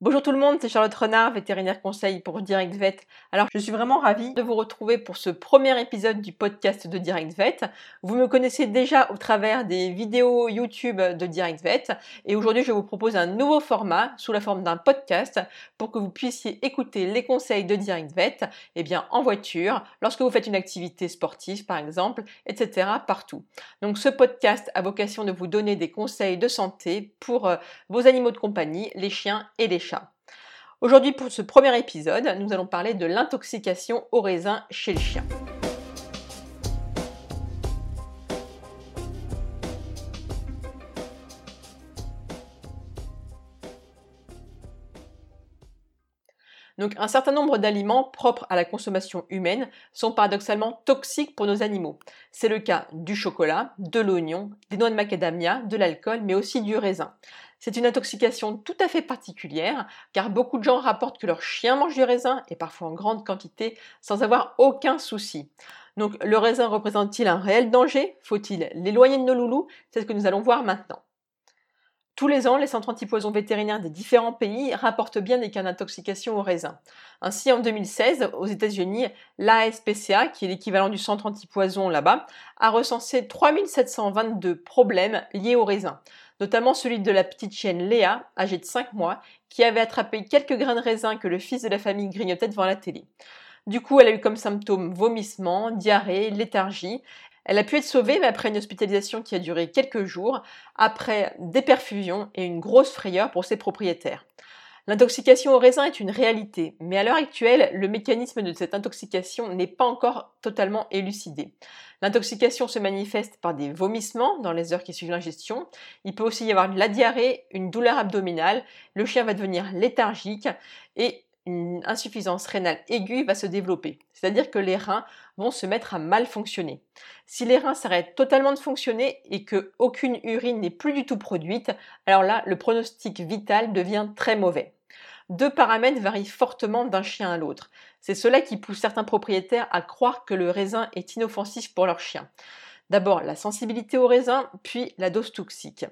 Bonjour tout le monde, c'est Charlotte Renard, vétérinaire conseil pour Direct Vet. Alors, je suis vraiment ravie de vous retrouver pour ce premier épisode du podcast de Direct Vet. Vous me connaissez déjà au travers des vidéos YouTube de Direct Vet et aujourd'hui, je vous propose un nouveau format sous la forme d'un podcast pour que vous puissiez écouter les conseils de Direct Vet eh bien, en voiture, lorsque vous faites une activité sportive par exemple, etc. partout. Donc, ce podcast a vocation de vous donner des conseils de santé pour euh, vos animaux de compagnie, les chiens et les chats. Aujourd'hui, pour ce premier épisode, nous allons parler de l'intoxication au raisin chez le chien. Donc un certain nombre d'aliments propres à la consommation humaine sont paradoxalement toxiques pour nos animaux. C'est le cas du chocolat, de l'oignon, des noix de macadamia, de l'alcool, mais aussi du raisin. C'est une intoxication tout à fait particulière, car beaucoup de gens rapportent que leur chien mange du raisin, et parfois en grande quantité, sans avoir aucun souci. Donc le raisin représente-t-il un réel danger? Faut-il l'éloigner de nos loulous? C'est ce que nous allons voir maintenant. Tous les ans, les centres antipoisons vétérinaires des différents pays rapportent bien des cas d'intoxication au raisin. Ainsi, en 2016, aux États-Unis, l'ASPCA, qui est l'équivalent du centre antipoison là-bas, a recensé 3722 problèmes liés au raisin, notamment celui de la petite chienne Léa, âgée de 5 mois, qui avait attrapé quelques grains de raisin que le fils de la famille grignotait devant la télé. Du coup, elle a eu comme symptômes vomissement, diarrhée, léthargie. Elle a pu être sauvée, mais après une hospitalisation qui a duré quelques jours, après des perfusions et une grosse frayeur pour ses propriétaires. L'intoxication au raisin est une réalité, mais à l'heure actuelle, le mécanisme de cette intoxication n'est pas encore totalement élucidé. L'intoxication se manifeste par des vomissements dans les heures qui suivent l'ingestion. Il peut aussi y avoir de la diarrhée, une douleur abdominale, le chien va devenir léthargique et une insuffisance rénale aiguë va se développer. C'est-à-dire que les reins vont se mettre à mal fonctionner. Si les reins s'arrêtent totalement de fonctionner et que aucune urine n'est plus du tout produite, alors là, le pronostic vital devient très mauvais. Deux paramètres varient fortement d'un chien à l'autre. C'est cela qui pousse certains propriétaires à croire que le raisin est inoffensif pour leur chien. D'abord la sensibilité au raisin, puis la dose toxique.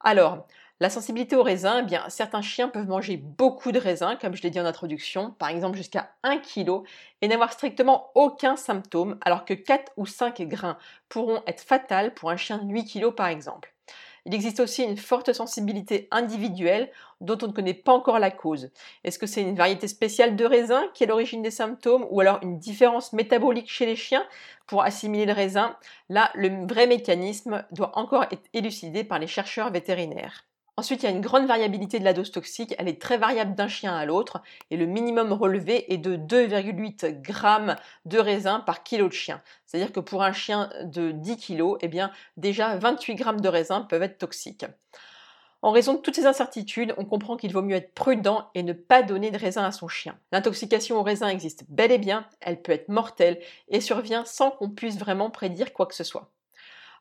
Alors, la sensibilité au raisin, eh bien, certains chiens peuvent manger beaucoup de raisins, comme je l'ai dit en introduction, par exemple jusqu'à 1 kg, et n'avoir strictement aucun symptôme, alors que 4 ou 5 grains pourront être fatals pour un chien de 8 kg par exemple. Il existe aussi une forte sensibilité individuelle dont on ne connaît pas encore la cause. Est-ce que c'est une variété spéciale de raisin qui est l'origine des symptômes ou alors une différence métabolique chez les chiens pour assimiler le raisin? Là, le vrai mécanisme doit encore être élucidé par les chercheurs vétérinaires. Ensuite, il y a une grande variabilité de la dose toxique, elle est très variable d'un chien à l'autre, et le minimum relevé est de 2,8 g de raisin par kilo de chien. C'est-à-dire que pour un chien de 10 kg, eh bien, déjà 28 g de raisin peuvent être toxiques. En raison de toutes ces incertitudes, on comprend qu'il vaut mieux être prudent et ne pas donner de raisin à son chien. L'intoxication au raisin existe bel et bien, elle peut être mortelle et survient sans qu'on puisse vraiment prédire quoi que ce soit.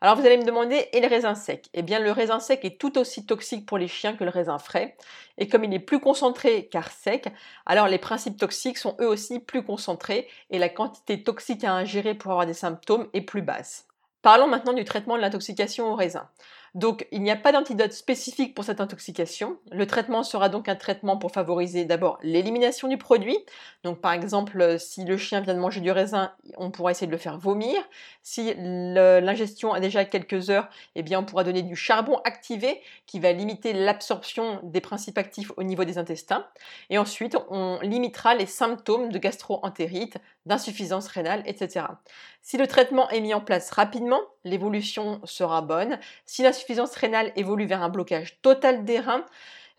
Alors vous allez me demander, et le raisin sec? Eh bien le raisin sec est tout aussi toxique pour les chiens que le raisin frais. Et comme il est plus concentré car sec, alors les principes toxiques sont eux aussi plus concentrés et la quantité toxique à ingérer pour avoir des symptômes est plus basse. Parlons maintenant du traitement de l'intoxication au raisin. Donc, il n'y a pas d'antidote spécifique pour cette intoxication. Le traitement sera donc un traitement pour favoriser d'abord l'élimination du produit. Donc, par exemple, si le chien vient de manger du raisin, on pourra essayer de le faire vomir. Si l'ingestion a déjà quelques heures, eh bien, on pourra donner du charbon activé qui va limiter l'absorption des principes actifs au niveau des intestins. Et ensuite, on limitera les symptômes de gastro-entérite, d'insuffisance rénale, etc. Si le traitement est mis en place rapidement, l'évolution sera bonne. Si l'insuffisance rénale évolue vers un blocage total des reins,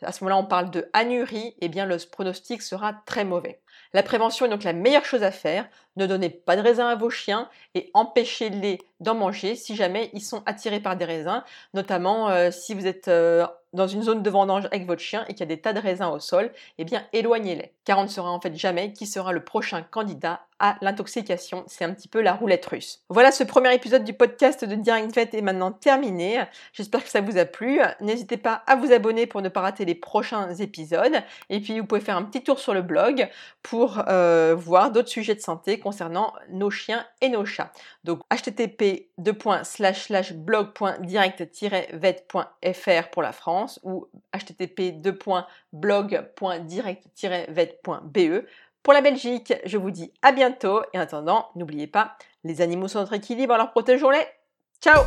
à ce moment-là on parle de anurie, et eh bien le pronostic sera très mauvais. La prévention est donc la meilleure chose à faire. Ne donnez pas de raisins à vos chiens et empêchez-les d'en manger si jamais ils sont attirés par des raisins, notamment euh, si vous êtes euh, dans une zone de vendange avec votre chien et qu'il y a des tas de raisins au sol, eh bien éloignez-les, car on ne saura en fait jamais qui sera le prochain candidat à l'intoxication. C'est un petit peu la roulette russe. Voilà, ce premier épisode du podcast de Direct Vet est maintenant terminé. J'espère que ça vous a plu. N'hésitez pas à vous abonner pour ne pas rater les prochains épisodes. Et puis, vous pouvez faire un petit tour sur le blog pour euh, voir d'autres sujets de santé concernant nos chiens et nos chats. Donc, http blog.direct-vet.fr pour la France ou http blog.direct-vet.be pour la Belgique. Je vous dis à bientôt et en attendant, n'oubliez pas, les animaux sont notre équilibre, alors protégeons-les. Ciao